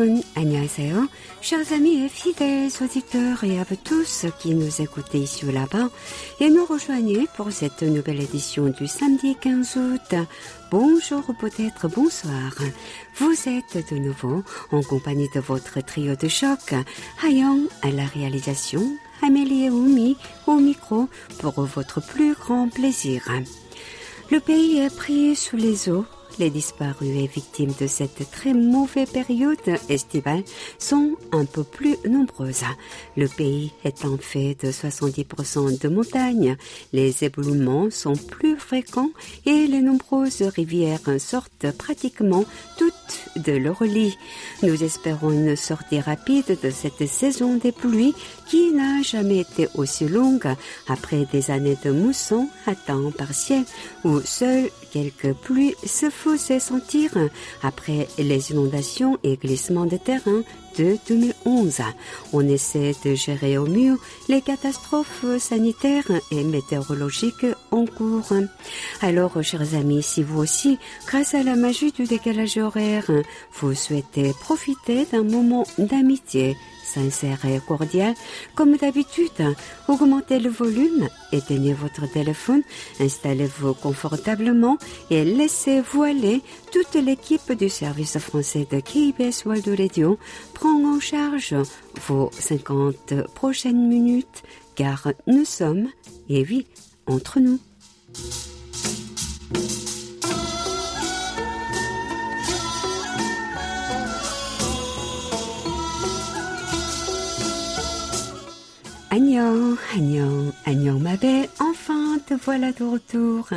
여러분, 안녕하세요. Chers amis et fidèles auditeurs et à vous tous qui nous écoutez ici ou là-bas et nous rejoignez pour cette nouvelle édition du samedi 15 août. Bonjour ou peut-être bonsoir. Vous êtes de nouveau en compagnie de votre trio de choc, Hayong à la réalisation, Amélie et Oumi au micro pour votre plus grand plaisir. Le pays est pris sous les eaux les disparus et victimes de cette très mauvaise période estivale sont un peu plus nombreuses. Le pays étant fait de 70% de montagnes, les éboulements sont plus fréquents et les nombreuses rivières sortent pratiquement toutes de leur lit. Nous espérons une sortie rapide de cette saison des pluies qui n'a jamais été aussi longue après des années de mousson à temps partiel où seules quelques pluies se faisaient sentir après les inondations et glissements de terrain de 2011. On essaie de gérer au mieux les catastrophes sanitaires et météorologiques en cours. Alors, chers amis, si vous aussi, grâce à la magie du décalage horaire, vous souhaitez profiter d'un moment d'amitié, sincère et cordial. Comme d'habitude, augmentez le volume, éteignez votre téléphone, installez-vous confortablement et laissez-vous aller. Toute l'équipe du service français de KBS World Radio prend en charge vos 50 prochaines minutes car nous sommes, et oui, entre nous. Agnon, Agnon, Agnon ma belle, enfin te voilà de retour.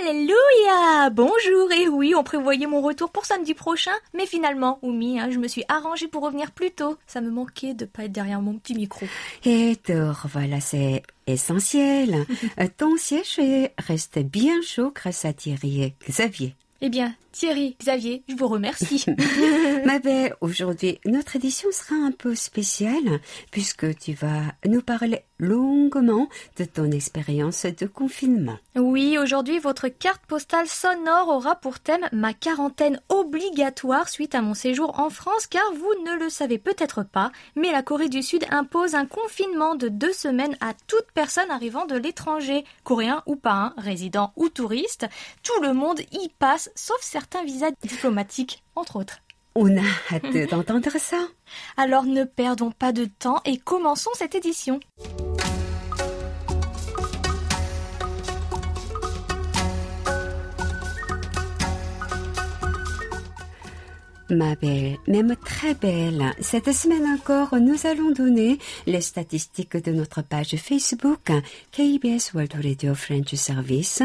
Alléluia Bonjour, et oui, on prévoyait mon retour pour samedi prochain, mais finalement, Oumi, hein, je me suis arrangée pour revenir plus tôt. Ça me manquait de pas être derrière mon petit micro. Et te revoilà, c'est essentiel. Ton siège reste bien chaud grâce à Thierry et Xavier. Eh bien, Thierry, Xavier, je vous remercie. Ma belle, aujourd'hui, notre édition sera un peu spéciale puisque tu vas nous parler longuement de ton expérience de confinement. Oui, aujourd'hui, votre carte postale sonore aura pour thème ma quarantaine obligatoire suite à mon séjour en France car vous ne le savez peut-être pas, mais la Corée du Sud impose un confinement de deux semaines à toute personne arrivant de l'étranger, coréen ou pas, hein, résident ou touriste. Tout le monde y passe, sauf certains visas diplomatiques, entre autres. On a hâte d'entendre ça. Alors ne perdons pas de temps et commençons cette édition. Ma belle, même très belle, cette semaine encore, nous allons donner les statistiques de notre page Facebook KBS World Radio French Service,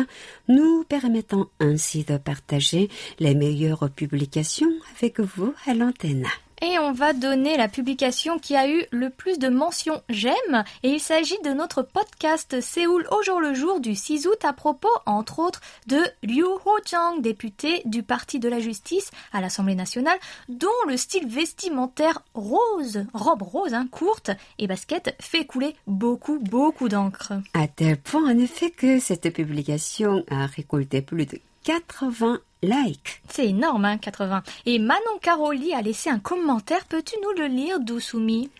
nous permettant ainsi de partager les meilleures publications avec vous à l'antenne. Et on va donner la publication qui a eu le plus de mentions j'aime. Et il s'agit de notre podcast Séoul au jour le jour du 6 août à propos, entre autres, de Liu Ho-jang, député du Parti de la Justice à l'Assemblée nationale, dont le style vestimentaire rose, robe rose, hein, courte et basket fait couler beaucoup, beaucoup d'encre. À tel point, en effet, que cette publication a récolté plus de 80 C'est énorme, hein, 80. Et Manon Caroli a laissé un commentaire. Peux-tu nous le lire, Dousoumi?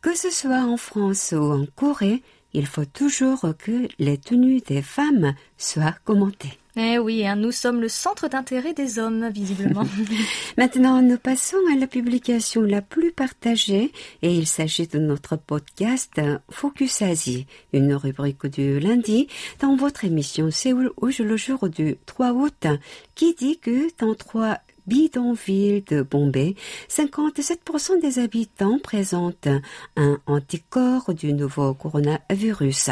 Que ce soit en France ou en Corée, il faut toujours que les tenues des femmes soient commentées. Eh oui, hein, nous sommes le centre d'intérêt des hommes, visiblement. Maintenant, nous passons à la publication la plus partagée et il s'agit de notre podcast Focus Asie, une rubrique du lundi dans votre émission Séoul où je le jour du 3 août qui dit que dans trois bidonville de Bombay, 57% des habitants présentent un anticorps du nouveau coronavirus.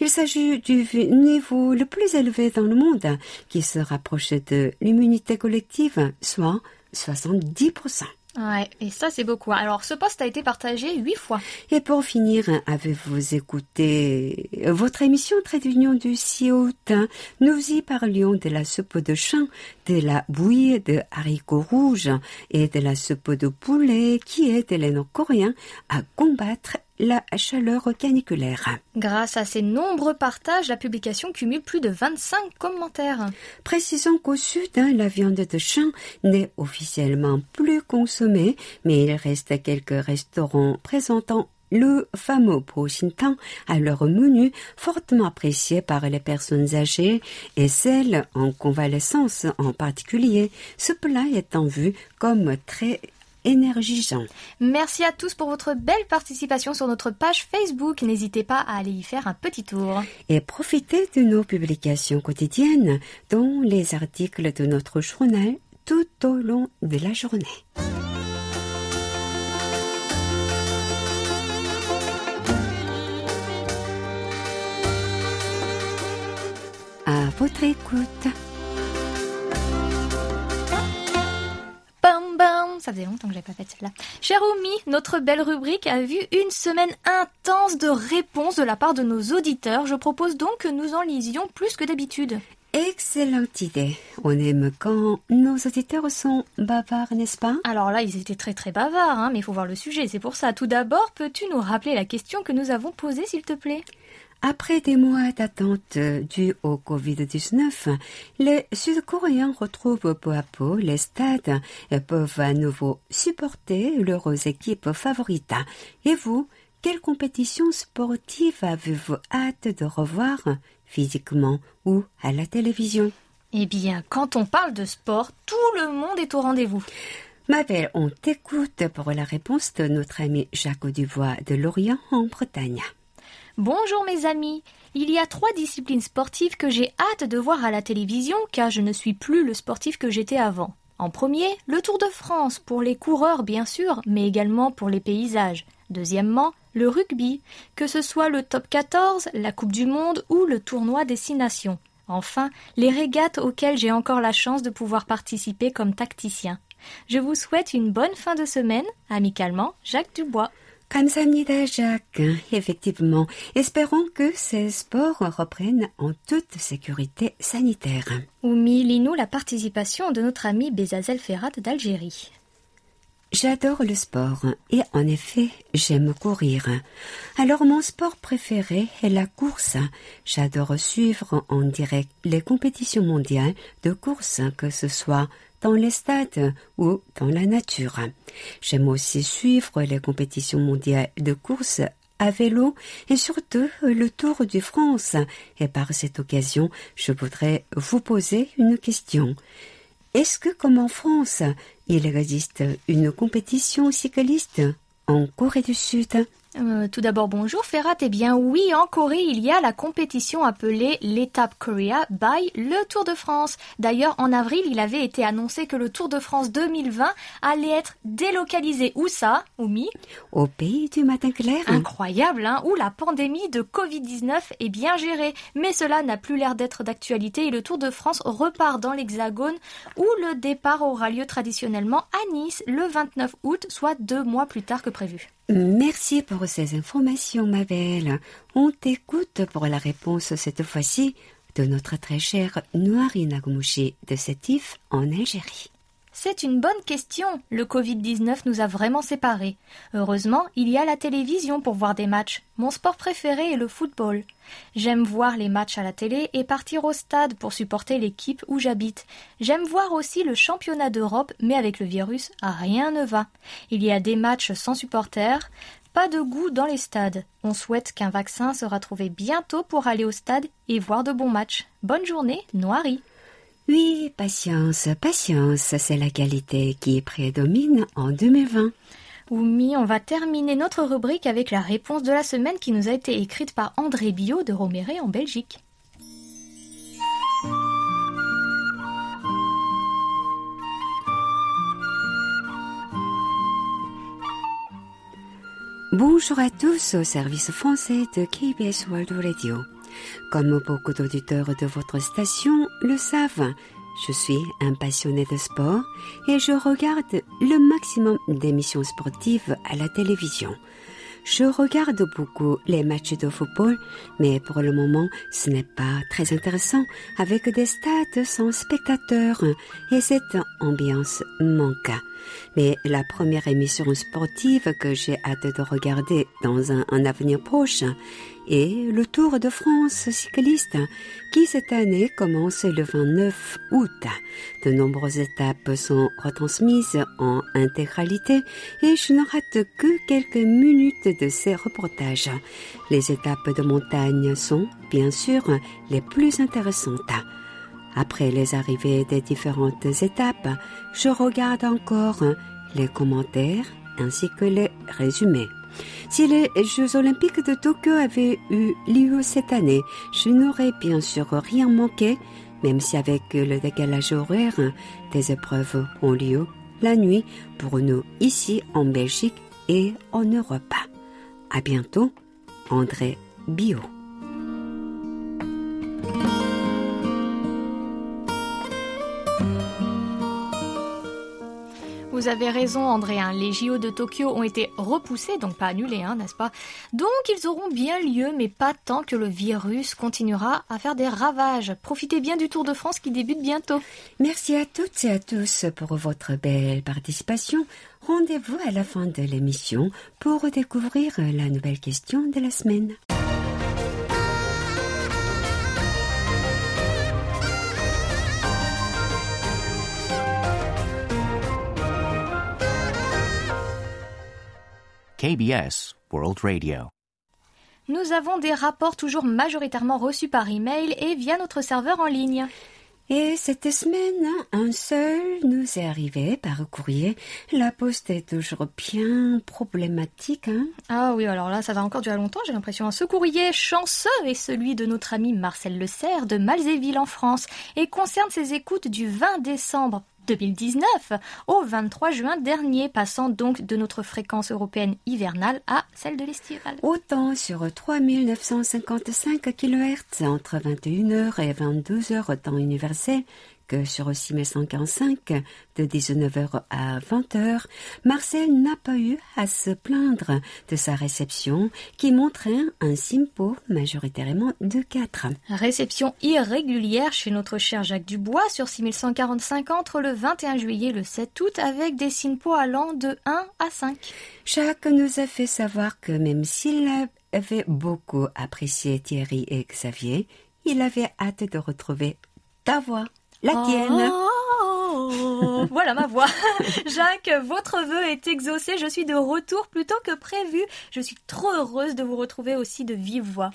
Il s'agit du niveau le plus élevé dans le monde qui se rapproche de l'immunité collective, soit 70%. Ouais, et ça c'est beaucoup. Alors ce poste a été partagé huit fois. Et pour finir, avez-vous écouté votre émission Trait d'Union du 6 août Nous y parlions de la soupe de champ, de la bouillie de haricots rouges et de la soupe de poulet qui aide les Nord-Coréens à combattre la chaleur caniculaire. Grâce à ces nombreux partages, la publication cumule plus de 25 commentaires. Précisons qu'au sud, hein, la viande de chien n'est officiellement plus consommée, mais il reste quelques restaurants présentant le fameux Shintan à leur menu fortement apprécié par les personnes âgées et celles en convalescence en particulier, ce plat étant vu comme très énergisant. Merci à tous pour votre belle participation sur notre page Facebook. N'hésitez pas à aller y faire un petit tour. Et profitez de nos publications quotidiennes, dont les articles de notre journal tout au long de la journée. À votre écoute. Ça faisait longtemps que j'avais pas fait celle-là. Cher Oumi, notre belle rubrique a vu une semaine intense de réponses de la part de nos auditeurs. Je propose donc que nous en lisions plus que d'habitude. Excellente idée. On aime quand nos auditeurs sont bavards, n'est-ce pas? Alors là, ils étaient très très bavards, hein, mais il faut voir le sujet, c'est pour ça. Tout d'abord, peux-tu nous rappeler la question que nous avons posée, s'il te plaît? Après des mois d'attente due au Covid-19, les Sud-Coréens retrouvent peu à peu les stades et peuvent à nouveau supporter leurs équipes favorites. Et vous, quelle compétition sportive avez-vous hâte de revoir physiquement ou à la télévision? Eh bien, quand on parle de sport, tout le monde est au rendez-vous. Ma belle, on t'écoute pour la réponse de notre ami Jacques Dubois de Lorient en Bretagne. Bonjour mes amis. Il y a trois disciplines sportives que j'ai hâte de voir à la télévision car je ne suis plus le sportif que j'étais avant. En premier, le Tour de France pour les coureurs bien sûr, mais également pour les paysages. Deuxièmement, le rugby, que ce soit le top 14, la Coupe du Monde ou le tournoi Destination. Enfin, les régates auxquelles j'ai encore la chance de pouvoir participer comme tacticien. Je vous souhaite une bonne fin de semaine. Amicalement, Jacques Dubois. Kamsamnida Jacques. Effectivement, espérons que ces sports reprennent en toute sécurité sanitaire. Oumi, la participation de notre ami Bezazel Ferrat d'Algérie. J'adore le sport et en effet, j'aime courir. Alors mon sport préféré est la course. J'adore suivre en direct les compétitions mondiales de course, que ce soit dans les stades ou dans la nature. J'aime aussi suivre les compétitions mondiales de course à vélo et surtout le Tour de France. Et par cette occasion, je voudrais vous poser une question. Est-ce que, comme en France, il existe une compétition cycliste en Corée du Sud? Euh, tout d'abord, bonjour Ferrat. Eh bien oui, en Corée, il y a la compétition appelée l'étape Korea by le Tour de France. D'ailleurs, en avril, il avait été annoncé que le Tour de France 2020 allait être délocalisé. Où ça, Oumi? Au pays du matin clair. Incroyable, hein Où la pandémie de Covid-19 est bien gérée. Mais cela n'a plus l'air d'être d'actualité et le Tour de France repart dans l'Hexagone où le départ aura lieu traditionnellement à Nice le 29 août, soit deux mois plus tard que prévu. Merci pour ces informations, ma belle. On t'écoute pour la réponse cette fois-ci de notre très chère Noiri Nagomouchi de Sétif en Algérie. C'est une bonne question. Le Covid-19 nous a vraiment séparés. Heureusement, il y a la télévision pour voir des matchs. Mon sport préféré est le football. J'aime voir les matchs à la télé et partir au stade pour supporter l'équipe où j'habite. J'aime voir aussi le championnat d'Europe, mais avec le virus, rien ne va. Il y a des matchs sans supporters, pas de goût dans les stades. On souhaite qu'un vaccin sera trouvé bientôt pour aller au stade et voir de bons matchs. Bonne journée, Noirie. Oui, patience, patience, c'est la qualité qui prédomine en 2020. Oumi, on va terminer notre rubrique avec la réponse de la semaine qui nous a été écrite par André Bio de Roméré en Belgique. Bonjour à tous au service français de KBS World Radio. Comme beaucoup d'auditeurs de votre station le savent, je suis un passionné de sport et je regarde le maximum d'émissions sportives à la télévision. Je regarde beaucoup les matchs de football, mais pour le moment, ce n'est pas très intéressant avec des stades sans spectateurs et cette ambiance manque. Mais la première émission sportive que j'ai hâte de regarder dans un, avenir proche est le Tour de France cycliste qui cette année commence le 29 août. De nombreuses étapes sont retransmises en intégralité et je ne rate que quelques minutes de ces reportages. Les étapes de montagne sont bien sûr les plus intéressantes. Après les arrivées des différentes étapes, je regarde encore les commentaires ainsi que les résumés. Si les Jeux olympiques de Tokyo avaient eu lieu cette année, je n'aurais bien sûr rien manqué, même si avec le décalage horaire, des épreuves ont lieu la nuit pour nous ici en Belgique et en Europe. À bientôt, André Bio. Vous avez raison, André. Hein. Les JO de Tokyo ont été repoussés, donc pas annulés, hein, n'est-ce pas? Donc ils auront bien lieu, mais pas tant que le virus continuera à faire des ravages. Profitez bien du Tour de France qui débute bientôt. Merci à toutes et à tous pour votre belle participation. Rendez-vous à la fin de l'émission pour découvrir la nouvelle question de la semaine. KBS World Radio. Nous avons des rapports toujours majoritairement reçus par email et via notre serveur en ligne. Et cette semaine, un seul nous est arrivé par courrier. La poste est toujours bien problématique. Hein ah oui, alors là, ça va encore durer longtemps, j'ai l'impression. Ce courrier chanceux est celui de notre ami Marcel Le Serre de Malzéville en France et concerne ses écoutes du 20 décembre 2019 au 23 juin dernier, passant donc de notre fréquence européenne hivernale à celle de l'estivale. Autant sur 3955 kHz entre 21h et 22h temps universel sur 6145 de 19h à 20h, Marcel n'a pas eu à se plaindre de sa réception qui montrait un simpo majoritairement de 4. Réception irrégulière chez notre cher Jacques Dubois sur 6145 entre le 21 juillet et le 7 août avec des simpos allant de 1 à 5. Jacques nous a fait savoir que même s'il avait beaucoup apprécié Thierry et Xavier, il avait hâte de retrouver ta voix. La tienne. Oh, voilà ma voix. Jacques, votre vœu est exaucé. Je suis de retour plus tôt que prévu. Je suis trop heureuse de vous retrouver aussi de vive voix.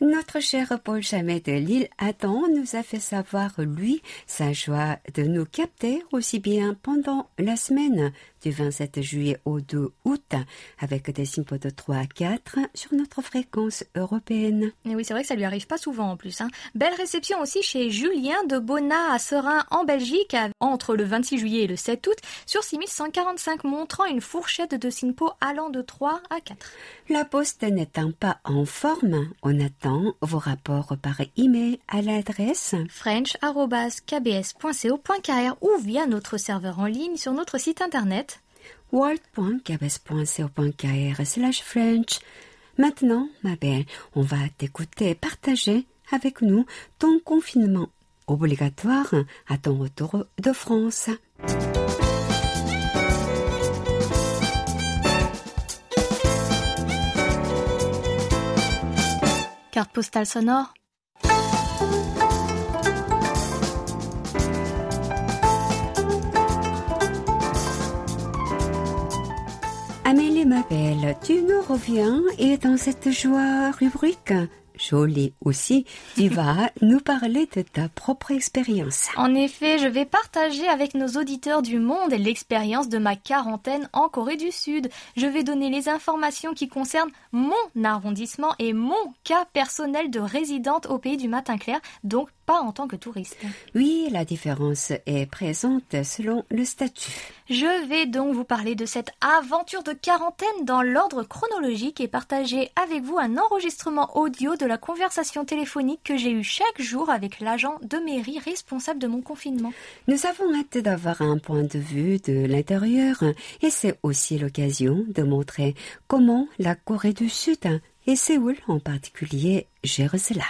Notre cher Paul Chamet de Lille Adam nous a fait savoir, lui, sa joie de nous capter aussi bien pendant la semaine du 27 juillet au 2 août avec des simpos de 3 à 4 sur notre fréquence européenne. Et oui, c'est vrai que ça lui arrive pas souvent en plus. Hein. Belle réception aussi chez Julien de Bonnat à Serein en Belgique entre le 26 juillet et le 7 août sur 6145 montrant une fourchette de simpos allant de 3 à 4. La poste n'étant pas en forme, on attend vos rapports par email à l'adresse french.kbs.co.kr ou via notre serveur en ligne sur notre site internet world.kbs.co.kr slash French. Maintenant, ma belle, on va t'écouter partager avec nous ton confinement obligatoire à ton retour de France. Carte postale sonore Amélie ma belle, tu nous reviens et dans cette joie rubrique jolie aussi, tu vas nous parler de ta propre expérience. En effet, je vais partager avec nos auditeurs du monde l'expérience de ma quarantaine en Corée du Sud. Je vais donner les informations qui concernent mon arrondissement et mon cas personnel de résidente au pays du matin clair, donc pas en tant que touriste. Oui, la différence est présente selon le statut. Je vais donc vous parler de cette aventure de quarantaine dans l'ordre chronologique et partager avec vous un enregistrement audio de la conversation téléphonique que j'ai eue chaque jour avec l'agent de mairie responsable de mon confinement. Nous avons hâte d'avoir un point de vue de l'intérieur et c'est aussi l'occasion de montrer comment la Corée du Sud et Séoul en particulier gèrent cela.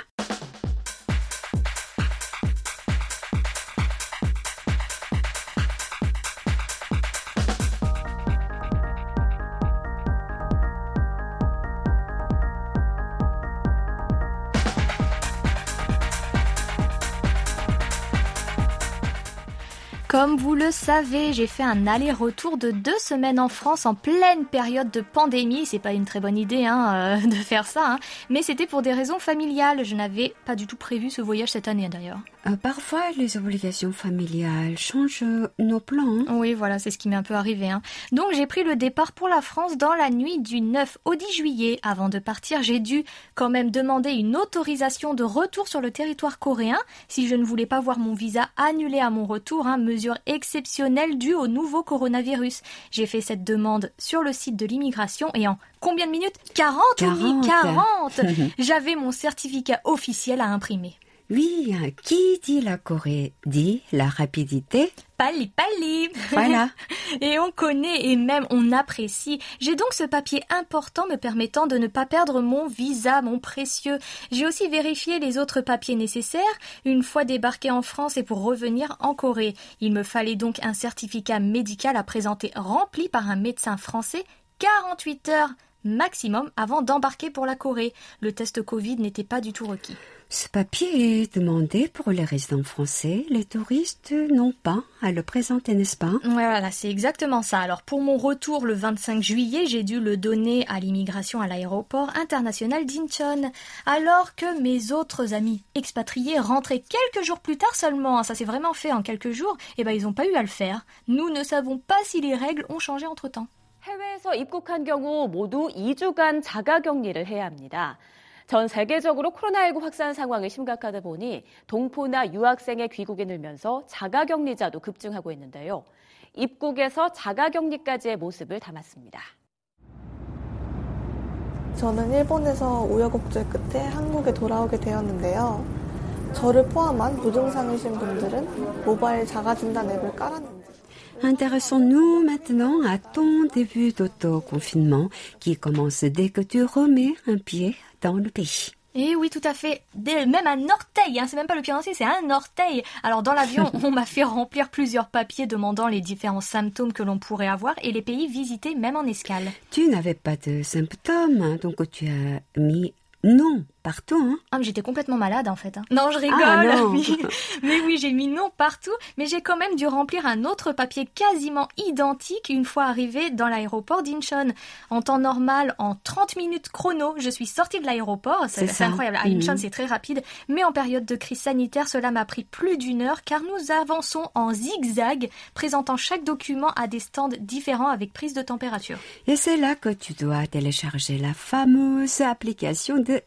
Comme vous le savez, j'ai fait un aller-retour de deux semaines en France en pleine période de pandémie. C'est pas une très bonne idée hein, euh, de faire ça, hein. mais c'était pour des raisons familiales. Je n'avais pas du tout prévu ce voyage cette année d'ailleurs. Euh, parfois, les obligations familiales changent nos plans. hein. Oui, voilà, c'est ce qui m'est un peu arrivé. hein. Donc j'ai pris le départ pour la France dans la nuit du 9 au 10 juillet. Avant de partir, j'ai dû quand même demander une autorisation de retour sur le territoire coréen si je ne voulais pas voir mon visa annulé à mon retour, hein, exceptionnelle due au nouveau coronavirus. J'ai fait cette demande sur le site de l'immigration et en combien de minutes? 40, oui, 40. 40 J'avais mon certificat officiel à imprimer. Oui, qui dit la Corée dit la rapidité. Pali pali Voilà. Et on connaît et même on apprécie. J'ai donc ce papier important me permettant de ne pas perdre mon visa, mon précieux. J'ai aussi vérifié les autres papiers nécessaires une fois débarqué en France et pour revenir en Corée. Il me fallait donc un certificat médical à présenter rempli par un médecin français 48 heures maximum avant d'embarquer pour la Corée. Le test Covid n'était pas du tout requis. Ce papier est demandé pour les résidents français. Les touristes n'ont pas à le présenter, n'est-ce pas Ouais, voilà, c'est exactement ça. Alors pour mon retour le 25 juillet, j'ai dû le donner à l'immigration à l'aéroport international d'Incheon. Alors que mes autres amis expatriés rentraient quelques jours plus tard seulement, hein, ça s'est vraiment fait en quelques jours, et ben ils n'ont pas eu à le faire. Nous ne savons pas si les règles ont changé entre-temps. 해외에서 입국한 경우 모두 2주간 자가 격리를 해야 합니다. 전 세계적으로 코로나19 확산 상황이 심각하다 보니 동포나 유학생의 귀국이 늘면서 자가 격리자도 급증하고 있는데요. 입국에서 자가 격리까지의 모습을 담았습니다. 저는 일본에서 우여곡절 끝에 한국에 돌아오게 되었는데요. 저를 포함한 무증상이신 분들은 모바일 자가진단 앱을 깔았는지 Intéressons-nous maintenant à ton début d'autoconfinement qui commence dès que tu remets un pied dans le pays. Et oui, tout à fait. Même un orteil, hein, c'est même pas le pied entier, c'est un orteil. Alors dans l'avion, on m'a fait remplir plusieurs papiers demandant les différents symptômes que l'on pourrait avoir et les pays visités même en escale. Tu n'avais pas de symptômes, hein, donc tu as mis non partout. Hein. Ah, mais j'étais complètement malade en fait. hein. Non, je rigole. Ah, non. oui. Mais oui, j'ai mis non partout, mais j'ai quand même dû remplir un autre papier quasiment identique une fois arrivé dans l'aéroport d'Incheon. En temps normal, en 30 minutes chrono, je suis sortie de l'aéroport. C'est incroyable. À Mhm. Incheon, c'est très rapide, mais en période de crise sanitaire, cela m'a pris plus d'une heure car nous avançons en zigzag, présentant chaque document à des stands différents avec prise de température. Et c'est là que tu dois télécharger la fameuse application de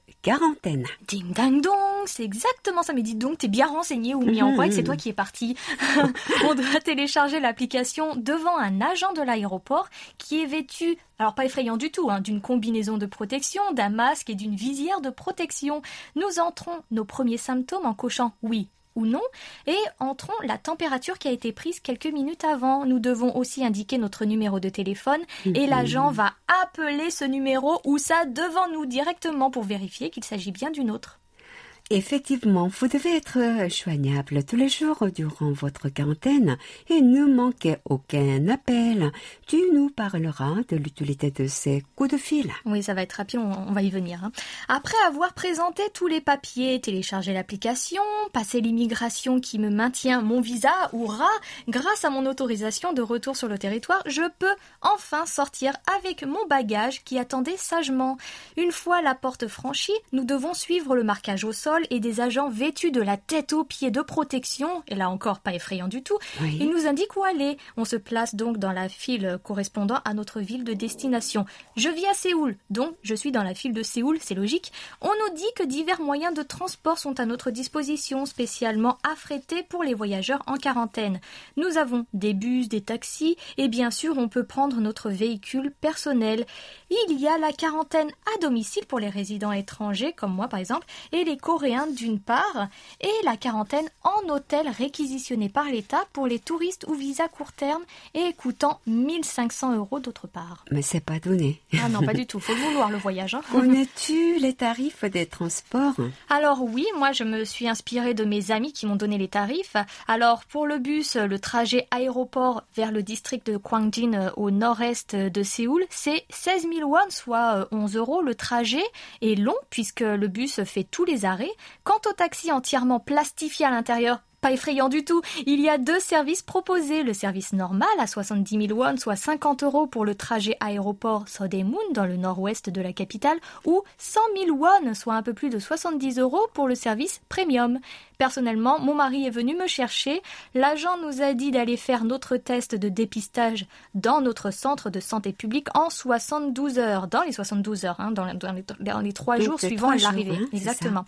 Ding dang dong, c'est exactement ça. Mais dis donc, t'es bien renseigné ou mis en Mhm. croit que c'est toi qui es parti. On doit télécharger l'application devant un agent de l'aéroport qui est vêtu, alors pas effrayant du tout, hein, d'une combinaison de protection, d'un masque et d'une visière de protection. Nous entrons nos premiers symptômes en cochant oui ou non, et entrons la température qui a été prise quelques minutes avant. Nous devons aussi indiquer notre numéro de téléphone et l'agent va appeler ce numéro ou ça devant nous directement pour vérifier qu'il s'agit bien d'une autre. Effectivement, vous devez être joignable tous les jours durant votre quarantaine et ne manquez aucun appel. Tu nous parleras de l'utilité de ces coups de fil. Oui, ça va être rapide, on, va y venir. hein. Après avoir présenté tous les papiers, téléchargé l'application, passé l'immigration qui me maintient mon visa, hurrah, grâce à mon autorisation de retour sur le territoire, je peux enfin sortir avec mon bagage qui attendait sagement. Une fois la porte franchie, nous devons suivre le marquage au sol et des agents vêtus de la tête aux pieds de protection, et là encore pas effrayant du tout. Oui. Ils nous indiquent où aller. On se place donc dans la file correspondant à notre ville de destination. Je vis à Séoul, donc je suis dans la file de Séoul, c'est logique. On nous dit que divers moyens de transport sont à notre disposition, spécialement affrétés pour les voyageurs en quarantaine. Nous avons des bus, des taxis, et bien sûr on peut prendre notre véhicule personnel. Il y a la quarantaine à domicile pour les résidents étrangers, comme moi par exemple, et les Coréens d'une part, et la quarantaine en hôtel réquisitionné par l'État pour les touristes ou visa court terme et coûtant 1500 euros d'autre part. Mais c'est pas donné. Ah non, pas du tout, faut le vouloir le voyage. hein. Connais-tu les tarifs des transports? Alors oui, moi je me suis inspirée de mes amis qui m'ont donné les tarifs. Alors pour le bus, le trajet aéroport vers le district de Kwangjin euh, au nord-est de Séoul, c'est 16 000 won, soit euh, 11 euros. Le trajet est long puisque le bus fait tous les arrêts. Quant au taxi entièrement plastifié à l'intérieur, pas effrayant du tout. Il y a deux services proposés. Le service normal à 70 000 won, soit 50 euros pour le trajet aéroport Sodaemun dans le nord-ouest de la capitale, ou 100 000 won, soit un peu plus de 70 euros pour le service premium. Personnellement, mon mari est venu me chercher. L'agent nous a dit d'aller faire notre test de dépistage dans notre centre de santé publique en 72 heures, dans les 72 heures, hein, dans, les, dans les- dans les trois Donc, jours suivant l'arrivée. hein. Exactement.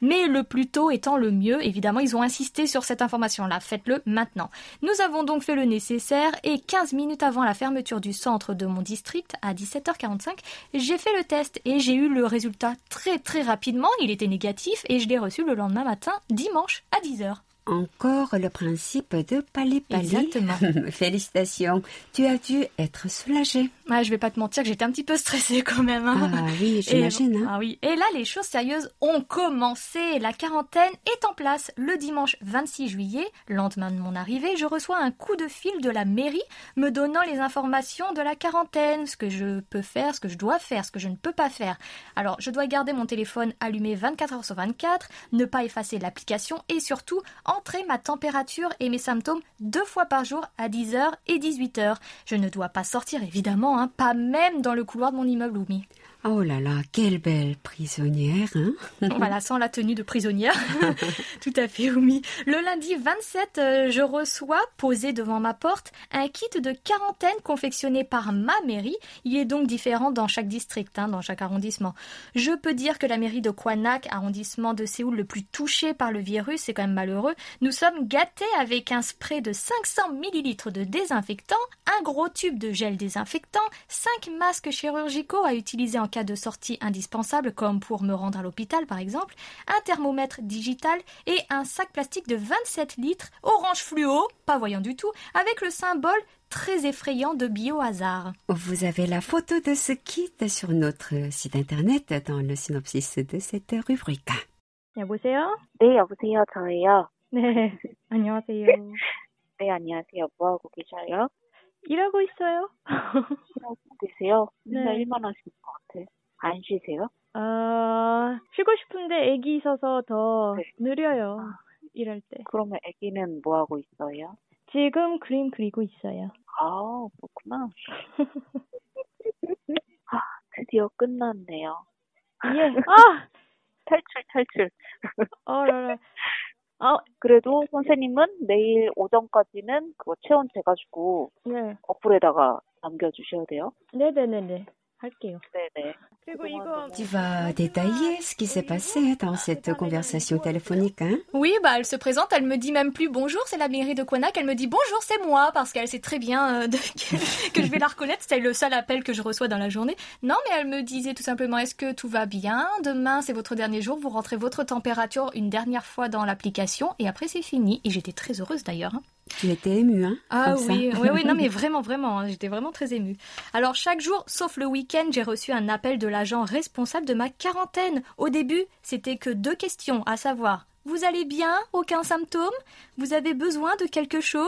Mais le plus tôt étant le mieux, évidemment, ils ont insisté sur cette information-là. Faites-le maintenant. Nous avons donc fait le nécessaire et 15 minutes avant la fermeture du centre de mon district, à 17h45, j'ai fait le test et j'ai eu le résultat très très rapidement. Il était négatif et je l'ai reçu le lendemain matin, dimanche, à 10h. Encore le principe de palais-palais. Exactement. Félicitations. Tu as dû être soulagée. Ah, je vais pas te mentir que j'étais un petit peu stressée quand même. hein. Ah oui, j'imagine. hein. Ah oui. Et là, les choses sérieuses ont commencé. La quarantaine est en place. Le dimanche 26 juillet, lendemain de mon arrivée, je reçois un coup de fil de la mairie me donnant les informations de la quarantaine, ce que je peux faire, ce que je dois faire, ce que je ne peux pas faire. Alors, je dois garder mon téléphone allumé 24 heures sur 24, ne pas effacer l'application et surtout entrer ma température et mes symptômes deux fois par jour à 10h et 18h. Je ne dois pas sortir évidemment, hein, pas même dans le couloir de mon immeuble, Oumi. Oh là là, quelle belle prisonnière. Hein voilà, sans la tenue de prisonnière. Tout à fait, Oumi. Le lundi 27, euh, je reçois, posé devant ma porte, un kit de quarantaine confectionné par ma mairie. Il est donc différent dans chaque district, hein, dans chaque arrondissement. Je peux dire que la mairie de Kwanak, arrondissement de Séoul le plus touché par le virus, c'est quand même malheureux, nous sommes gâtés avec un spray de 500 millilitres de désinfectant, un gros tube de gel désinfectant, 5 masques chirurgicaux à utiliser en cas de sortie indispensable, comme pour me rendre à l'hôpital par exemple, un thermomètre digital et un sac plastique de 27 litres, orange fluo, pas voyant du tout, avec le symbole très effrayant de biohazard. Vous avez la photo de ce kit sur notre site internet dans le synopsis de cette rubrique. 여보세요? 네, 여보세요. 저예요. 네, 안녕하세요. 네, 안녕하세요. 뭐 하고 계셔요? 일하고 있어요. 쉬고 계세요? 맨날 네. 일만 하시는 것 같아. 안 쉬세요? 아, 쉬고 싶은데 애기 있어서 더 네. 느려요. 아. 일할 때. 그러면 아기는 뭐 하고 있어요? 지금 그림 그리고 있어요. 아, 그렇구나. 아, 드디어 끝났네요. 예. 아! 탈출, 탈출. 어라라. 아, 그래도 선생님은 내일 오전까지는 그거 체온 재가지고 네. 어플에다가 남겨주셔야 돼요. 네네네네. Tu vas détailler ce qui s'est passé dans cette conversation téléphonique, hein? Oui, bah elle se présente, elle me dit même plus bonjour, c'est la mairie de Quanac, elle me dit bonjour, c'est moi, parce qu'elle sait très bien euh, que je vais la reconnaître, c'est le seul appel que je reçois dans la journée. Non, mais elle me disait tout simplement, est-ce que tout va bien? Demain, c'est votre dernier jour, vous rentrez votre température une dernière fois dans l'application, et après c'est fini, et j'étais très heureuse d'ailleurs. Hein. Tu étais émue, hein Ah oui, oui, oui, non mais vraiment, vraiment, hein, j'étais vraiment très émue. Alors chaque jour, sauf le week-end, j'ai reçu un appel de l'agent responsable de ma quarantaine. Au début, c'était que deux questions, à savoir Vous allez bien? Aucun symptôme? Vous avez besoin de quelque chose?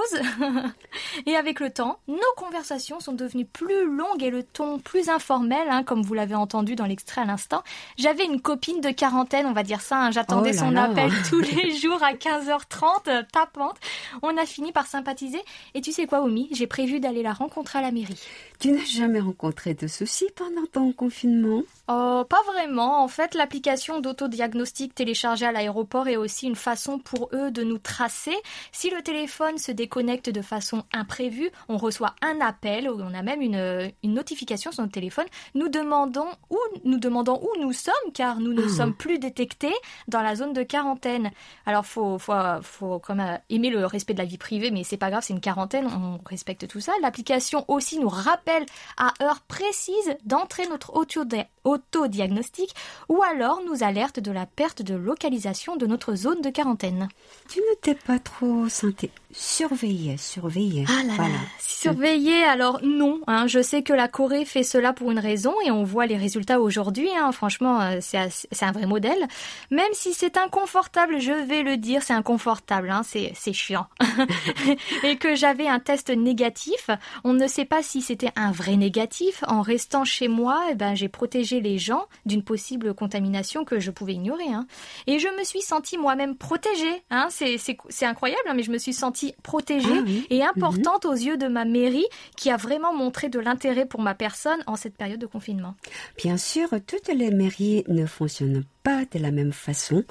Et avec le temps, nos conversations sont devenues plus longues et le ton plus informel, hein, comme vous l'avez entendu dans l'extrait à l'instant. J'avais une copine de quarantaine, on va dire ça, hein. j'attendais Oh son là. appel tous les jours à 15h30, euh, tapante. On a fini par sympathiser. Et tu sais quoi, Omi J'ai prévu d'aller la rencontrer à la mairie. Tu n'as jamais rencontré de soucis pendant ton confinement? Oh, pas vraiment. En fait, l'application d'autodiagnostic téléchargée à l'aéroport est aussi une façon pour eux de nous tracer. Si le téléphone se déconnecte de façon imprévue, on reçoit un appel, ou on a même une, une notification sur notre téléphone, nous demandons où nous demandons où nous sommes, car nous ne Ah. sommes plus détectés dans la zone de quarantaine. Alors, faut, faut, faut quand même aimer le respect de la vie privée, mais c'est pas grave, c'est une quarantaine, on respecte tout ça. L'application aussi nous rappelle à heure précise d'entrer notre auto- autodiagnostic ou alors nous alerte de la perte de localisation de notre zone de quarantaine. Tu ne t'es pas trop senti surveillé, surveillé. Ah là voilà. là, surveiller alors non. Hein, je sais que la Corée fait cela pour une raison et on voit les résultats aujourd'hui. Hein, franchement, euh, c'est un vrai modèle. Même si c'est inconfortable, je vais le dire, c'est inconfortable. Hein, c'est chiant. et que j'avais un test négatif. On ne sait pas si c'était un vrai négatif. En restant chez moi, eh ben, j'ai protégé les gens d'une possible contamination que je pouvais ignorer. Hein. Et je me suis sentie moi-même protégée. Hein. C'est incroyable, hein, mais je me suis sentie protégée Ah oui. et importante aux yeux de ma mairie qui a vraiment montré de l'intérêt pour ma personne en cette période de confinement. Bien sûr, toutes les mairies ne fonctionnent pas de la même façon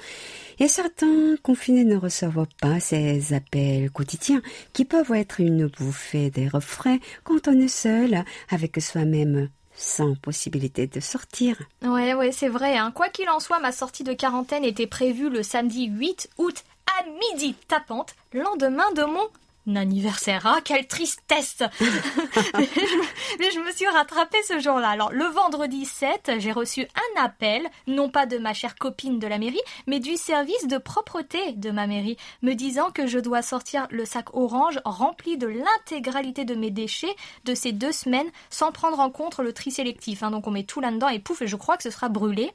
et certains confinés ne reçoivent pas ces appels quotidiens qui peuvent être une bouffée d'air frais quand on est seul avec soi-même sans possibilité de sortir. Ouais, ouais, c'est vrai. Hein. Quoi qu'il en soit, ma sortie de quarantaine était prévue le samedi 8 août à midi. Tapante, lendemain de mon anniversaire. Ah, quelle tristesse mais, je, me- mais je me suis rattrapée ce jour-là. Alors, le vendredi 7, j'ai reçu un appel, non pas de ma chère copine de la mairie, mais du service de propreté de ma mairie, me disant que je dois sortir le sac orange rempli de l'intégralité de mes déchets de ces deux semaines sans prendre en compte le tri sélectif. hein. Donc, on met tout là-dedans et pouf, je crois que ce sera brûlé.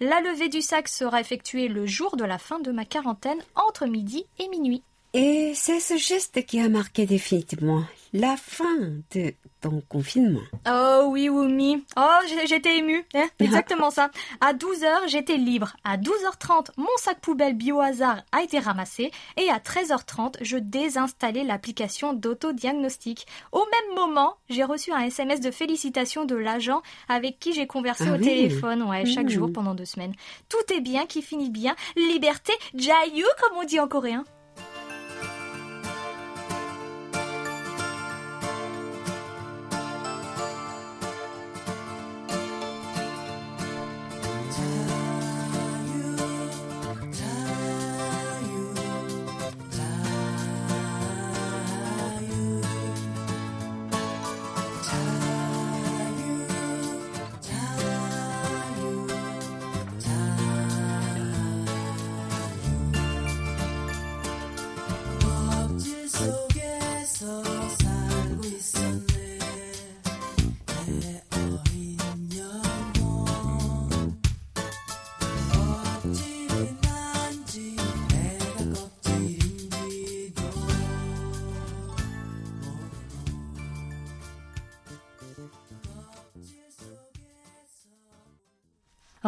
La levée du sac sera effectuée le jour de la fin de ma quarantaine, entre midi et minuit. Et c'est ce geste qui a marqué définitivement la fin de ton confinement. Oh oui, Wumi. Oh, j'étais émue. hein, exactement ça. À 12h, j'étais libre. À 12h30, mon sac poubelle bio-hasard a été ramassé. Et à 13h30, je désinstallais l'application d'autodiagnostic. Au même moment, j'ai reçu un SMS de félicitations de l'agent avec qui j'ai conversé Ah au oui. téléphone, ouais, chaque Mmh. jour pendant deux semaines. Tout est bien qui finit bien. Liberté, jayu, comme on dit en coréen.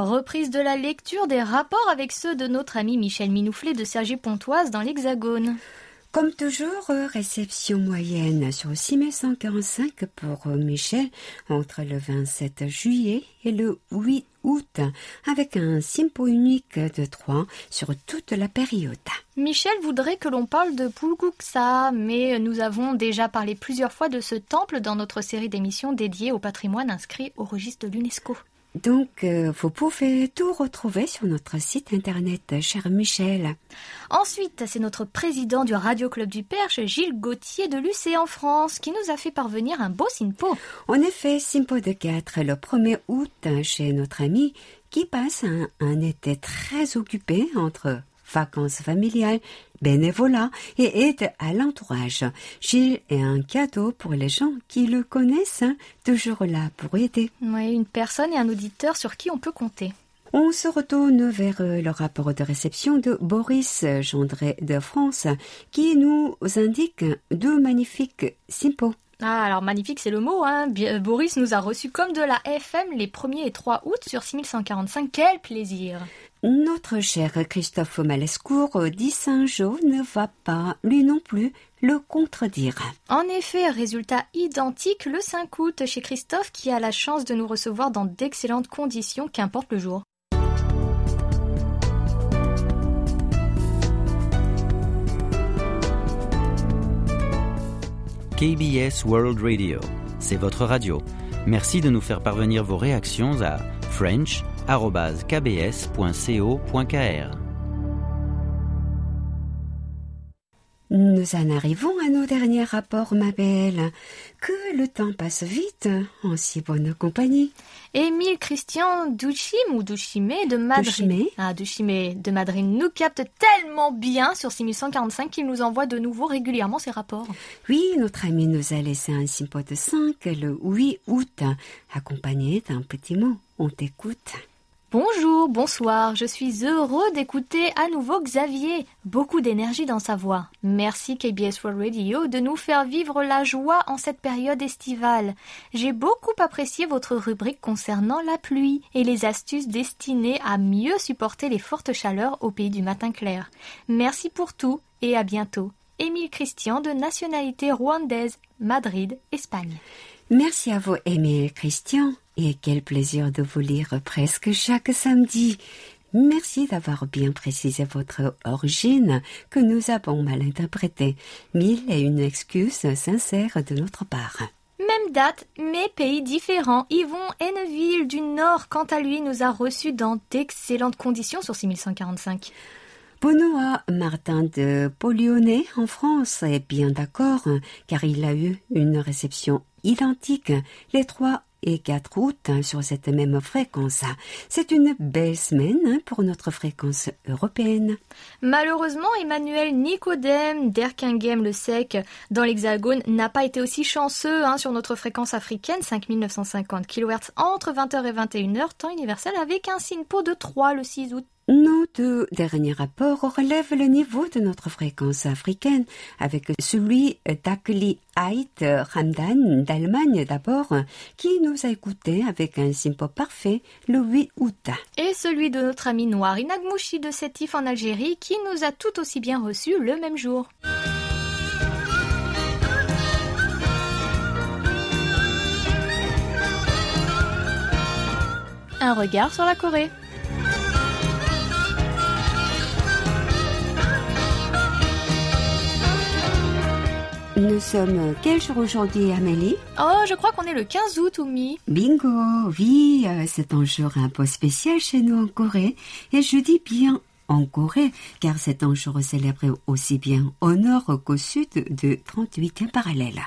Reprise de la lecture des rapports avec ceux de notre ami Michel Minouflet de Sergi Pontoise dans l'Hexagone. Comme toujours, réception moyenne sur 6145 pour Michel entre le 27 juillet et le 8 août, avec un simpo unique de 3 sur toute la période. Michel voudrait que l'on parle de Pulguksa, mais nous avons déjà parlé plusieurs fois de ce temple dans notre série d'émissions dédiée au patrimoine inscrit au registre de l'UNESCO. Donc, euh, vous pouvez tout retrouver sur notre site internet, cher Michel. Ensuite, c'est notre président du Radio Club du Perche, Gilles Gauthier de l'UC en France, qui nous a fait parvenir un beau SINPO. En effet, Simpo de 4 le 1er août chez notre ami qui passe un, un été très occupé entre vacances familiales, bénévolat et aide à l'entourage. Gilles est un cadeau pour les gens qui le connaissent, hein, toujours là pour aider. Oui, une personne et un auditeur sur qui on peut compter. On se retourne vers euh, le rapport de réception de Boris Gendré de France qui nous indique deux magnifiques simpos. Ah, alors magnifique, c'est le mot. Hein. Bi- Boris nous a reçus comme de la FM les 1er et 3 août sur 6145. Quel plaisir Notre cher Christophe Malescourt dit Saint-Jean ne va pas, lui non plus, le contredire. En effet, résultat identique le 5 août chez Christophe qui a la chance de nous recevoir dans d'excellentes conditions, qu'importe le jour. KBS World Radio, c'est votre radio. Merci de nous faire parvenir vos réactions à french.kbs.co.kr. Nous en arrivons à nos derniers rapports, ma belle. Que le temps passe vite en si bonne compagnie. Émile Christian Duchim ou Duchime de Madrid. Ah, Duchime de Madrid nous capte tellement bien sur 6145 qu'il nous envoie de nouveau régulièrement ses rapports. Oui, notre ami nous a laissé un simpo de 5 le 8 août, accompagné d'un petit mot. On t'écoute. Bonjour, bonsoir, je suis heureux d'écouter à nouveau Xavier. Beaucoup d'énergie dans sa voix. Merci KBS World Radio de nous faire vivre la joie en cette période estivale. J'ai beaucoup apprécié votre rubrique concernant la pluie et les astuces destinées à mieux supporter les fortes chaleurs au pays du matin clair. Merci pour tout et à bientôt. Émile Christian de nationalité rwandaise, Madrid, Espagne. Merci à vous, Émile Christian, et quel plaisir de vous lire presque chaque samedi. Merci d'avoir bien précisé votre origine que nous avons mal interprétée. Mille et une excuses sincères de notre part. Même date, mais pays différents. Yvon Henneville du Nord, quant à lui, nous a reçus dans d'excellentes conditions sur 6145. Benoît Martin de Polyonnais en France est bien d'accord, car il a eu une réception identique les 3 et 4 août sur cette même fréquence. C'est une belle semaine pour notre fréquence européenne. Malheureusement, Emmanuel Nicodème d'Erkinghem le Sec dans l'Hexagone n'a pas été aussi chanceux hein, sur notre fréquence africaine 5950 kHz entre 20h et 21h, temps universel avec un SINPO de 3 le 6 août. Nos deux derniers rapports relèvent le niveau de notre fréquence africaine, avec celui d'Akli Ait Hamdan d'Allemagne d'abord, qui nous a écoutés avec un simpo parfait le 8 août. Et celui de notre ami noir Inagmouchi de Sétif en Algérie qui nous a tout aussi bien reçus le même jour. Un regard sur la Corée. Nous sommes quel jour aujourd'hui, Amélie Oh, je crois qu'on est le 15 août, Oumi. Bingo, oui, euh, c'est un jour un peu spécial chez nous en Corée. Et je dis bien en Corée, car c'est un jour célébré aussi bien au nord qu'au sud de 38e parallèle.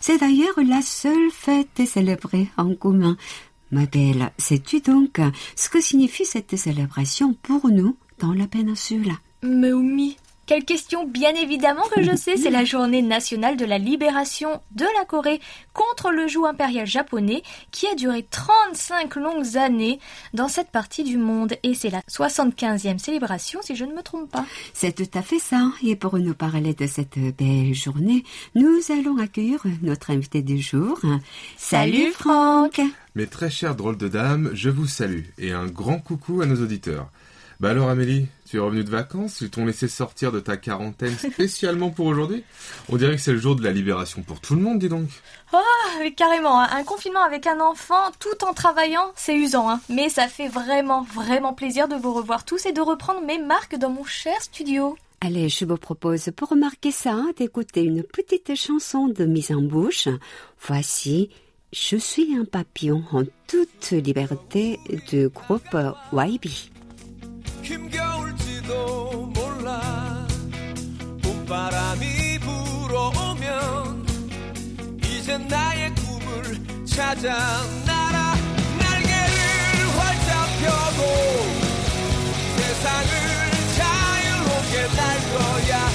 C'est d'ailleurs la seule fête célébrée en commun. Ma belle, sais-tu donc ce que signifie cette célébration pour nous dans la péninsule? Mais Oumi, quelle question Bien évidemment que je sais, c'est la journée nationale de la libération de la Corée contre le joug impérial japonais qui a duré 35 longues années dans cette partie du monde et c'est la 75e célébration si je ne me trompe pas. C'est tout à fait ça. Et pour nous parler de cette belle journée, nous allons accueillir notre invité du jour. Salut, Franck. Mes très chères drôles de dames, je vous salue et un grand coucou à nos auditeurs. Bah alors Amélie, tu es revenue de vacances Ils t'ont laissé sortir de ta quarantaine spécialement pour aujourd'hui On dirait que c'est le jour de la libération pour tout le monde, dis donc. Ah, mais carrément, hein, un confinement avec un enfant tout en travaillant, c'est usant, hein. mais ça fait vraiment, vraiment plaisir de vous revoir tous et de reprendre mes marques dans mon cher studio. Allez, je vous propose pour remarquer ça d'écouter une petite chanson de mise en bouche. Voici Je suis un papillon en toute liberté du groupe YB. 힘겨울지도 몰라. 봄바람이 불어오면 이제 나의 꿈을 찾아 날아 날개를 활짝 펴고 세상을 자유롭게 날 거야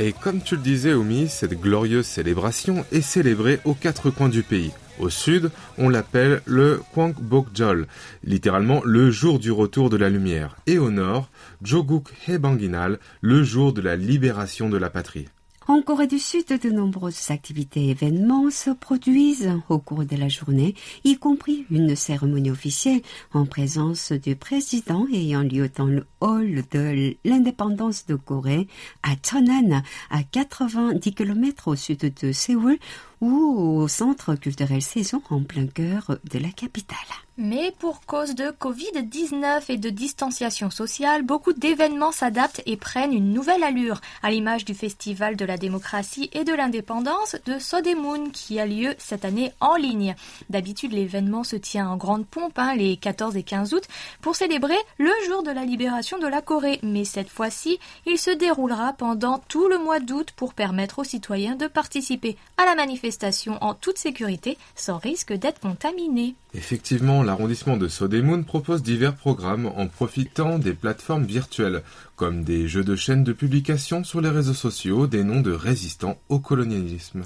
Et comme tu le disais, Omi, cette glorieuse célébration est célébrée aux quatre coins du pays. Au sud, on l'appelle le Kwangbokjol, littéralement le jour du retour de la lumière. Et au nord, Joguk Hebanginal, le jour de la libération de la patrie. En Corée du Sud, de nombreuses activités et événements se produisent au cours de la journée, y compris une cérémonie officielle en présence du président ayant lieu dans le hall de l'indépendance de Corée à Cheonan, à 90 km au sud de Séoul, ou au centre culturel Saison en plein cœur de la capitale. Mais pour cause de Covid-19 et de distanciation sociale, beaucoup d'événements s'adaptent et prennent une nouvelle allure, à l'image du Festival de la démocratie et de l'indépendance de Sodemoon qui a lieu cette année en ligne. D'habitude, l'événement se tient en grande pompe hein, les 14 et 15 août pour célébrer le jour de la libération de la Corée. Mais cette fois-ci, il se déroulera pendant tout le mois d'août pour permettre aux citoyens de participer à la manifestation en toute sécurité sans risque d'être contaminés. Effectivement, l'arrondissement de Sodemoun propose divers programmes en profitant des plateformes virtuelles, comme des jeux de chaînes de publication sur les réseaux sociaux des noms de résistants au colonialisme.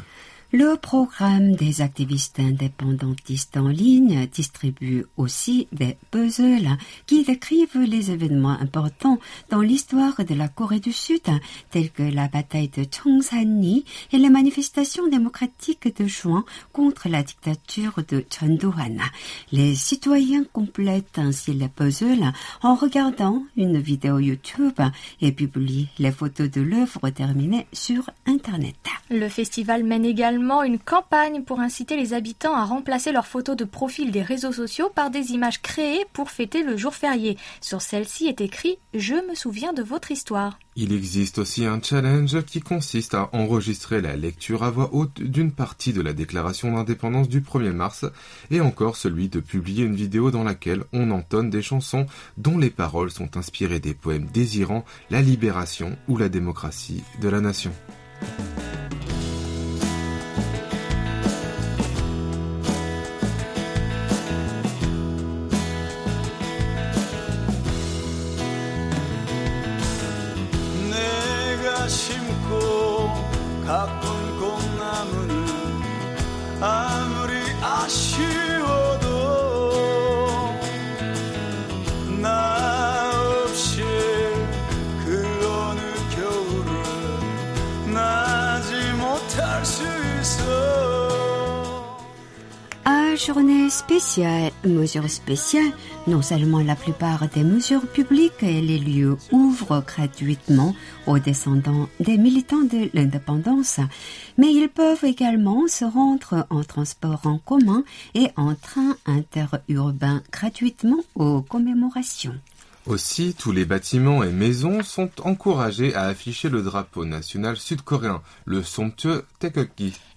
Le programme des activistes indépendantistes en ligne distribue aussi des puzzles qui décrivent les événements importants dans l'histoire de la Corée du Sud, tels que la bataille de Cheongsanni et les manifestations démocratiques de juin contre la dictature de Chun Do-han. Les citoyens complètent ainsi les puzzles en regardant une vidéo YouTube et publient les photos de l'œuvre terminée sur Internet. Le festival mène également une campagne pour inciter les habitants à remplacer leurs photos de profil des réseaux sociaux par des images créées pour fêter le jour férié. Sur celle-ci est écrit Je me souviens de votre histoire. Il existe aussi un challenge qui consiste à enregistrer la lecture à voix haute d'une partie de la déclaration d'indépendance du 1er mars et encore celui de publier une vidéo dans laquelle on entonne des chansons dont les paroles sont inspirées des poèmes désirant la libération ou la démocratie de la nation. 去 journée spéciale, mesures spéciales, non seulement la plupart des mesures publiques et les lieux ouvrent gratuitement aux descendants des militants de l'indépendance, mais ils peuvent également se rendre en transport en commun et en train interurbain gratuitement aux commémorations. Aussi, tous les bâtiments et maisons sont encouragés à afficher le drapeau national sud-coréen, le somptueux.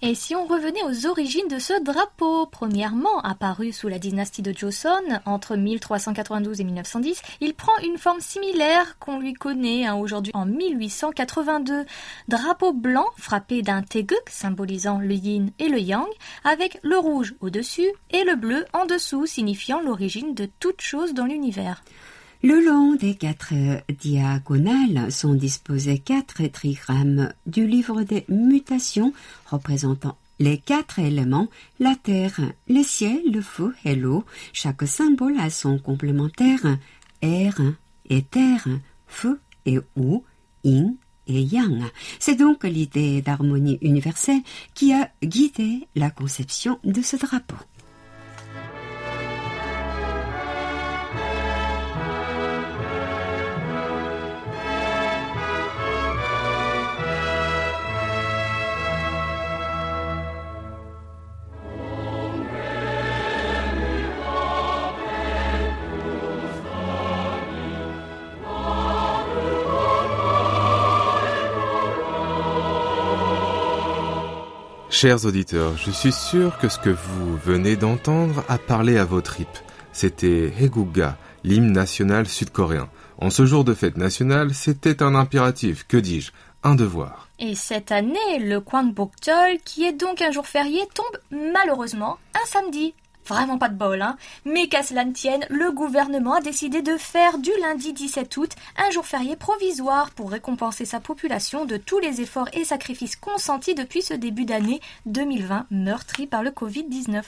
Et si on revenait aux origines de ce drapeau, premièrement apparu sous la dynastie de Joseon entre 1392 et 1910, il prend une forme similaire qu'on lui connaît hein, aujourd'hui en 1882. Drapeau blanc frappé d'un taeguk symbolisant le yin et le yang, avec le rouge au-dessus et le bleu en dessous signifiant l'origine de toute chose dans l'univers. Le long des quatre diagonales sont disposés quatre trigrammes du livre des mutations représentant les quatre éléments, la terre, le ciel, le feu et l'eau. Chaque symbole a son complémentaire, air et terre, feu et eau, yin et yang. C'est donc l'idée d'harmonie universelle qui a guidé la conception de ce drapeau. Chers auditeurs, je suis sûr que ce que vous venez d'entendre a parlé à vos tripes. C'était Heguga, l'hymne national sud-coréen. En ce jour de fête nationale, c'était un impératif, que dis-je, un devoir. Et cette année, le Kwangbokjeol, qui est donc un jour férié, tombe malheureusement un samedi. Vraiment pas de bol, hein. Mais qu'à cela ne tienne, le gouvernement a décidé de faire du lundi 17 août un jour férié provisoire pour récompenser sa population de tous les efforts et sacrifices consentis depuis ce début d'année 2020 meurtri par le Covid-19.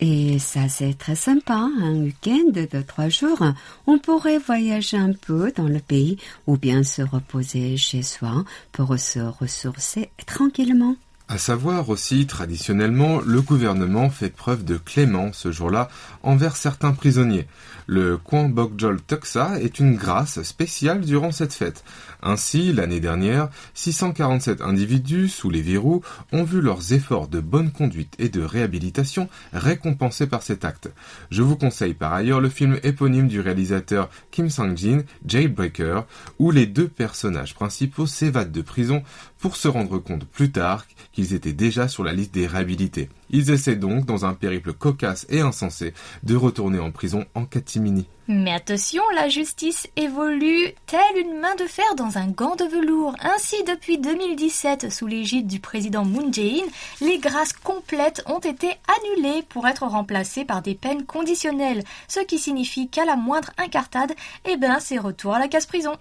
Et ça, c'est très sympa, un week-end de trois jours. On pourrait voyager un peu dans le pays ou bien se reposer chez soi pour se ressourcer tranquillement. À savoir aussi, traditionnellement, le gouvernement fait preuve de clémence ce jour-là envers certains prisonniers. Le Kwan Bokjol Tuksa est une grâce spéciale durant cette fête. Ainsi, l'année dernière, 647 individus sous les verrous ont vu leurs efforts de bonne conduite et de réhabilitation récompensés par cet acte. Je vous conseille par ailleurs le film éponyme du réalisateur Kim Sang-jin, Jailbreaker, où les deux personnages principaux s'évadent de prison pour se rendre compte plus tard qu'ils étaient déjà sur la liste des réhabilités. Ils essaient donc, dans un périple cocasse et insensé, de retourner en prison en catimini. Mais attention, la justice évolue telle une main de fer dans un gant de velours. Ainsi, depuis 2017, sous l'égide du président Moon Jae-in, les grâces complètes ont été annulées pour être remplacées par des peines conditionnelles, ce qui signifie qu'à la moindre incartade, eh ben, c'est retour à la casse-prison.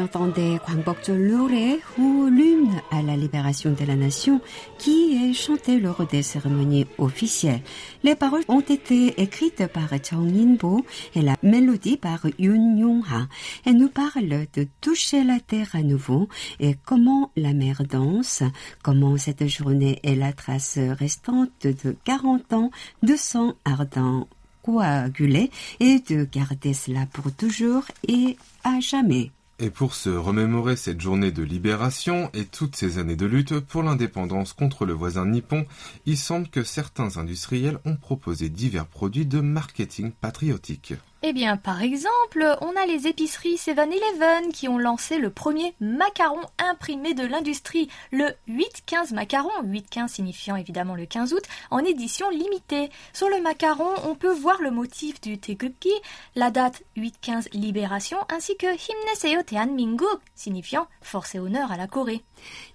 Entendez Kwangbokjol Lore ou l'hymne à la libération de la nation qui est chanté lors des cérémonies officielles. Les paroles ont été écrites par Chong In-bo et la mélodie par Yoon Yong-ha. Elle nous parle de toucher la terre à nouveau et comment la mer danse, comment cette journée est la trace restante de 40 ans de sang ardent coagulé et de garder cela pour toujours et à jamais. Et pour se remémorer cette journée de libération et toutes ces années de lutte pour l'indépendance contre le voisin nippon, il semble que certains industriels ont proposé divers produits de marketing patriotique. Eh bien, par exemple, on a les épiceries 7-Eleven qui ont lancé le premier macaron imprimé de l'industrie, le 8-15 macaron, 8-15 signifiant évidemment le 15 août, en édition limitée. Sur le macaron, on peut voir le motif du Taegukgi, la date 8-15 libération, ainsi que Himneseo Teanminguk, signifiant force et honneur à la Corée.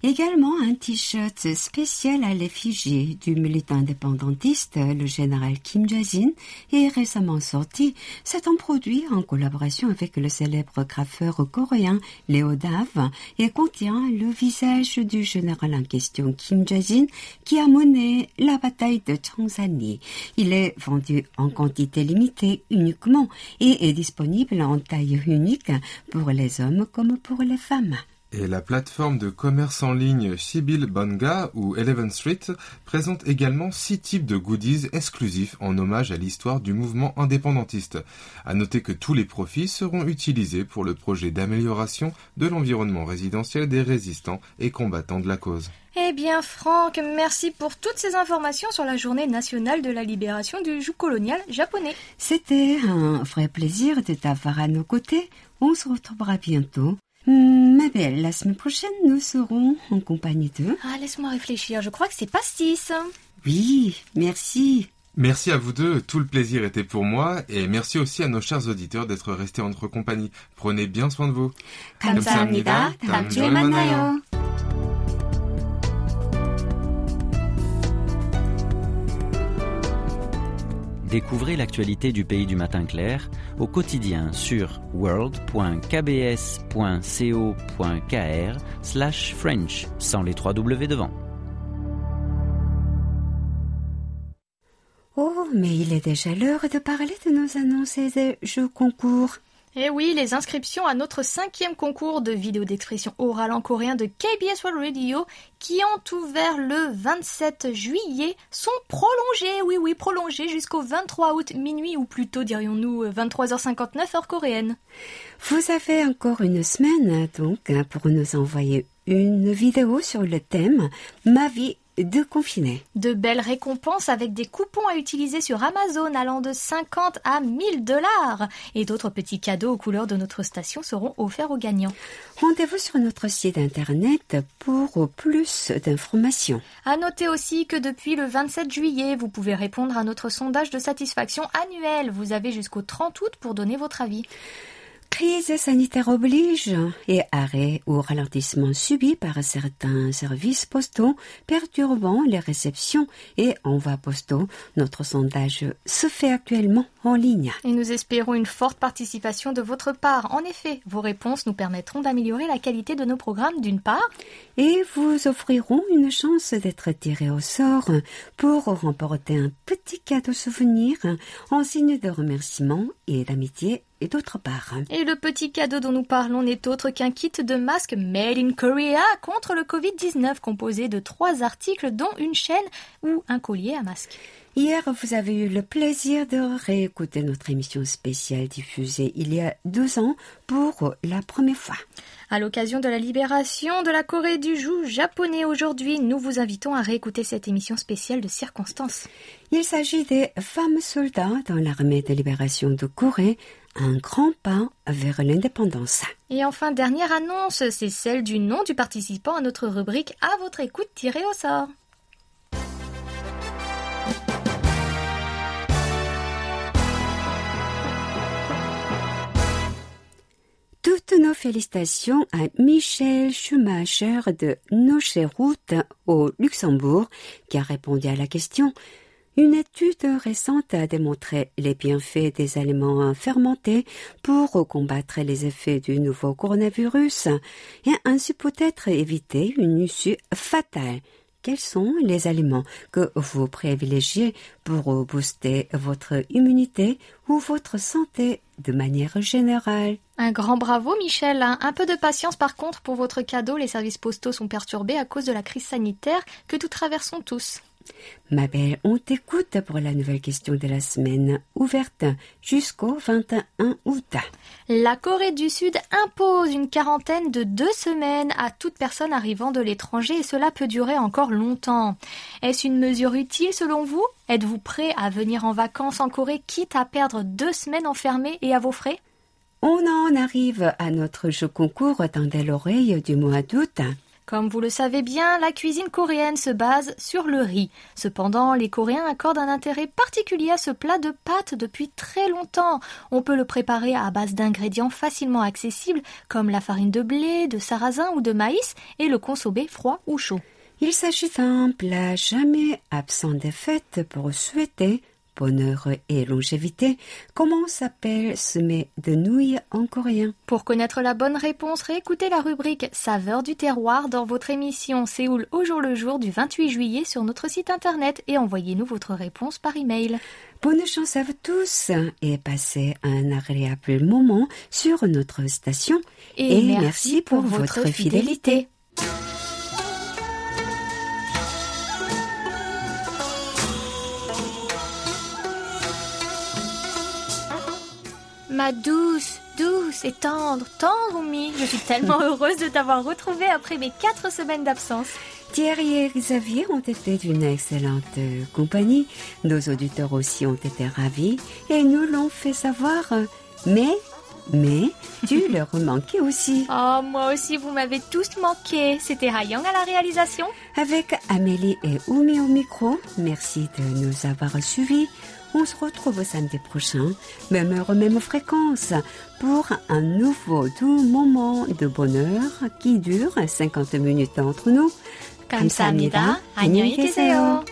Également un t-shirt spécial à l'effigie du militant indépendantiste, le général Kim Jae-in, est récemment sorti. C'est un produit en collaboration avec le célèbre graffeur coréen Léo Dave et contient le visage du général en question Kim Jae-in qui a mené la bataille de Cheongsani. Il est vendu en quantité limitée uniquement et est disponible en taille unique pour les hommes comme pour les femmes. Et la plateforme de commerce en ligne Shibil Banga ou Eleven Street présente également six types de goodies exclusifs en hommage à l'histoire du mouvement indépendantiste. À noter que tous les profits seront utilisés pour le projet d'amélioration de l'environnement résidentiel des résistants et combattants de la cause. Eh bien, Franck, merci pour toutes ces informations sur la journée nationale de la libération du joug colonial japonais. C'était un vrai plaisir de t'avoir à nos côtés. On se retrouvera bientôt. Hmm, ma belle, la semaine prochaine, nous serons en compagnie de... Ah, laisse-moi réfléchir, je crois que c'est pastis. Oui, merci. Merci à vous deux, tout le plaisir était pour moi et merci aussi à nos chers auditeurs d'être restés en notre compagnie. Prenez bien soin de vous. 감사합니다. 다음 주에 만나요. Découvrez l'actualité du pays du matin clair au quotidien sur world.kbs.co.kr slash French sans les trois W devant. Oh, mais il est déjà l'heure de parler de nos annonces et jeux concours. Eh oui, les inscriptions à notre cinquième concours de vidéo d'expression orale en coréen de KBS World Radio, qui ont ouvert le 27 juillet, sont prolongées, oui oui, prolongées jusqu'au 23 août minuit, ou plutôt dirions-nous 23h59 heure coréenne. Vous avez encore une semaine, donc, pour nous envoyer une vidéo sur le thème Ma vie de confinés. De belles récompenses avec des coupons à utiliser sur Amazon allant de 50 à 1000 dollars. Et d'autres petits cadeaux aux couleurs de notre station seront offerts aux gagnants. Rendez-vous sur notre site internet pour plus d'informations. À noter aussi que depuis le 27 juillet, vous pouvez répondre à notre sondage de satisfaction annuel. Vous avez jusqu'au 30 août pour donner votre avis. Crise sanitaire oblige et arrêt ou ralentissement subi par certains services postaux perturbant les réceptions et envois postaux. Notre sondage se fait actuellement en ligne. Et nous espérons une forte participation de votre part. En effet, vos réponses nous permettront d'améliorer la qualité de nos programmes d'une part. Et vous offriront une chance d'être tiré au sort pour remporter un petit cadeau souvenir en signe de remerciement et d'amitié et d'autre part. Et le petit cadeau dont nous parlons n'est autre qu'un kit de masques Made in Korea contre le Covid-19 composé de trois articles dont une chaîne ou un collier à masque. Hier, vous avez eu le plaisir de réécouter notre émission spéciale diffusée il y a deux ans pour la première fois. À l'occasion de la libération de la Corée du joug japonais aujourd'hui, nous vous invitons à réécouter cette émission spéciale de circonstances. Il s'agit des femmes soldats dans l'armée de libération de Corée, un grand pas vers l'indépendance. Et enfin, dernière annonce, c'est celle du nom du participant à notre rubrique À votre écoute tirée au sort. Nos félicitations à Michel Schumacher de Nocheroute au Luxembourg qui a répondu à la question une étude récente a démontré les bienfaits des aliments fermentés pour combattre les effets du nouveau coronavirus et ainsi peut-être éviter une issue fatale. Quels sont les aliments que vous privilégiez pour booster votre immunité ou votre santé de manière générale? Un grand bravo Michel. Un peu de patience par contre pour votre cadeau. Les services postaux sont perturbés à cause de la crise sanitaire que nous traversons tous. Ma belle, on t'écoute pour la nouvelle question de la semaine, ouverte jusqu'au 21 août. La Corée du Sud impose une quarantaine de deux semaines à toute personne arrivant de l'étranger et cela peut durer encore longtemps. Est-ce une mesure utile selon vous? Êtes-vous prêt à venir en vacances en Corée quitte à perdre deux semaines enfermées et à vos frais? On en arrive à notre jeu concours Tendez l'oreille du mois d'août. Comme vous le savez bien, la cuisine coréenne se base sur le riz. Cependant, les Coréens accordent un intérêt particulier à ce plat de pâtes depuis très longtemps. On peut le préparer à base d'ingrédients facilement accessibles comme la farine de blé, de sarrasin ou de maïs et le consommer froid ou chaud. Il s'agit d'un plat jamais absent des fêtes pour souhaiter bonheur et longévité. Comment s'appelle ce mets de nouilles en coréen? Pour connaître la bonne réponse, réécoutez la rubrique Saveur du terroir dans votre émission Séoul au jour le jour du 28 juillet sur notre site internet et envoyez-nous votre réponse par email. Bonne chance à vous tous et passez un agréable moment sur notre station. Et, merci, pour, votre fidélité. Ma douce, douce et tendre, tendre Oumi, je suis tellement heureuse de t'avoir retrouvée après mes quatre semaines d'absence. Thierry et Xavier ont été d'une excellente compagnie. Nos auditeurs aussi ont été ravis et nous l'ont fait savoir. Mais, mais, tu leur manquais aussi. Oh, moi aussi, vous m'avez tous manqué. C'était Hayang à la réalisation. Avec Amélie et Oumi au micro, merci de nous avoir suivis. On se retrouve samedi prochain, même heure, même fréquence, pour un nouveau doux moment de bonheur qui dure 50 minutes entre nous. 감사합니다. 안녕히 계세요.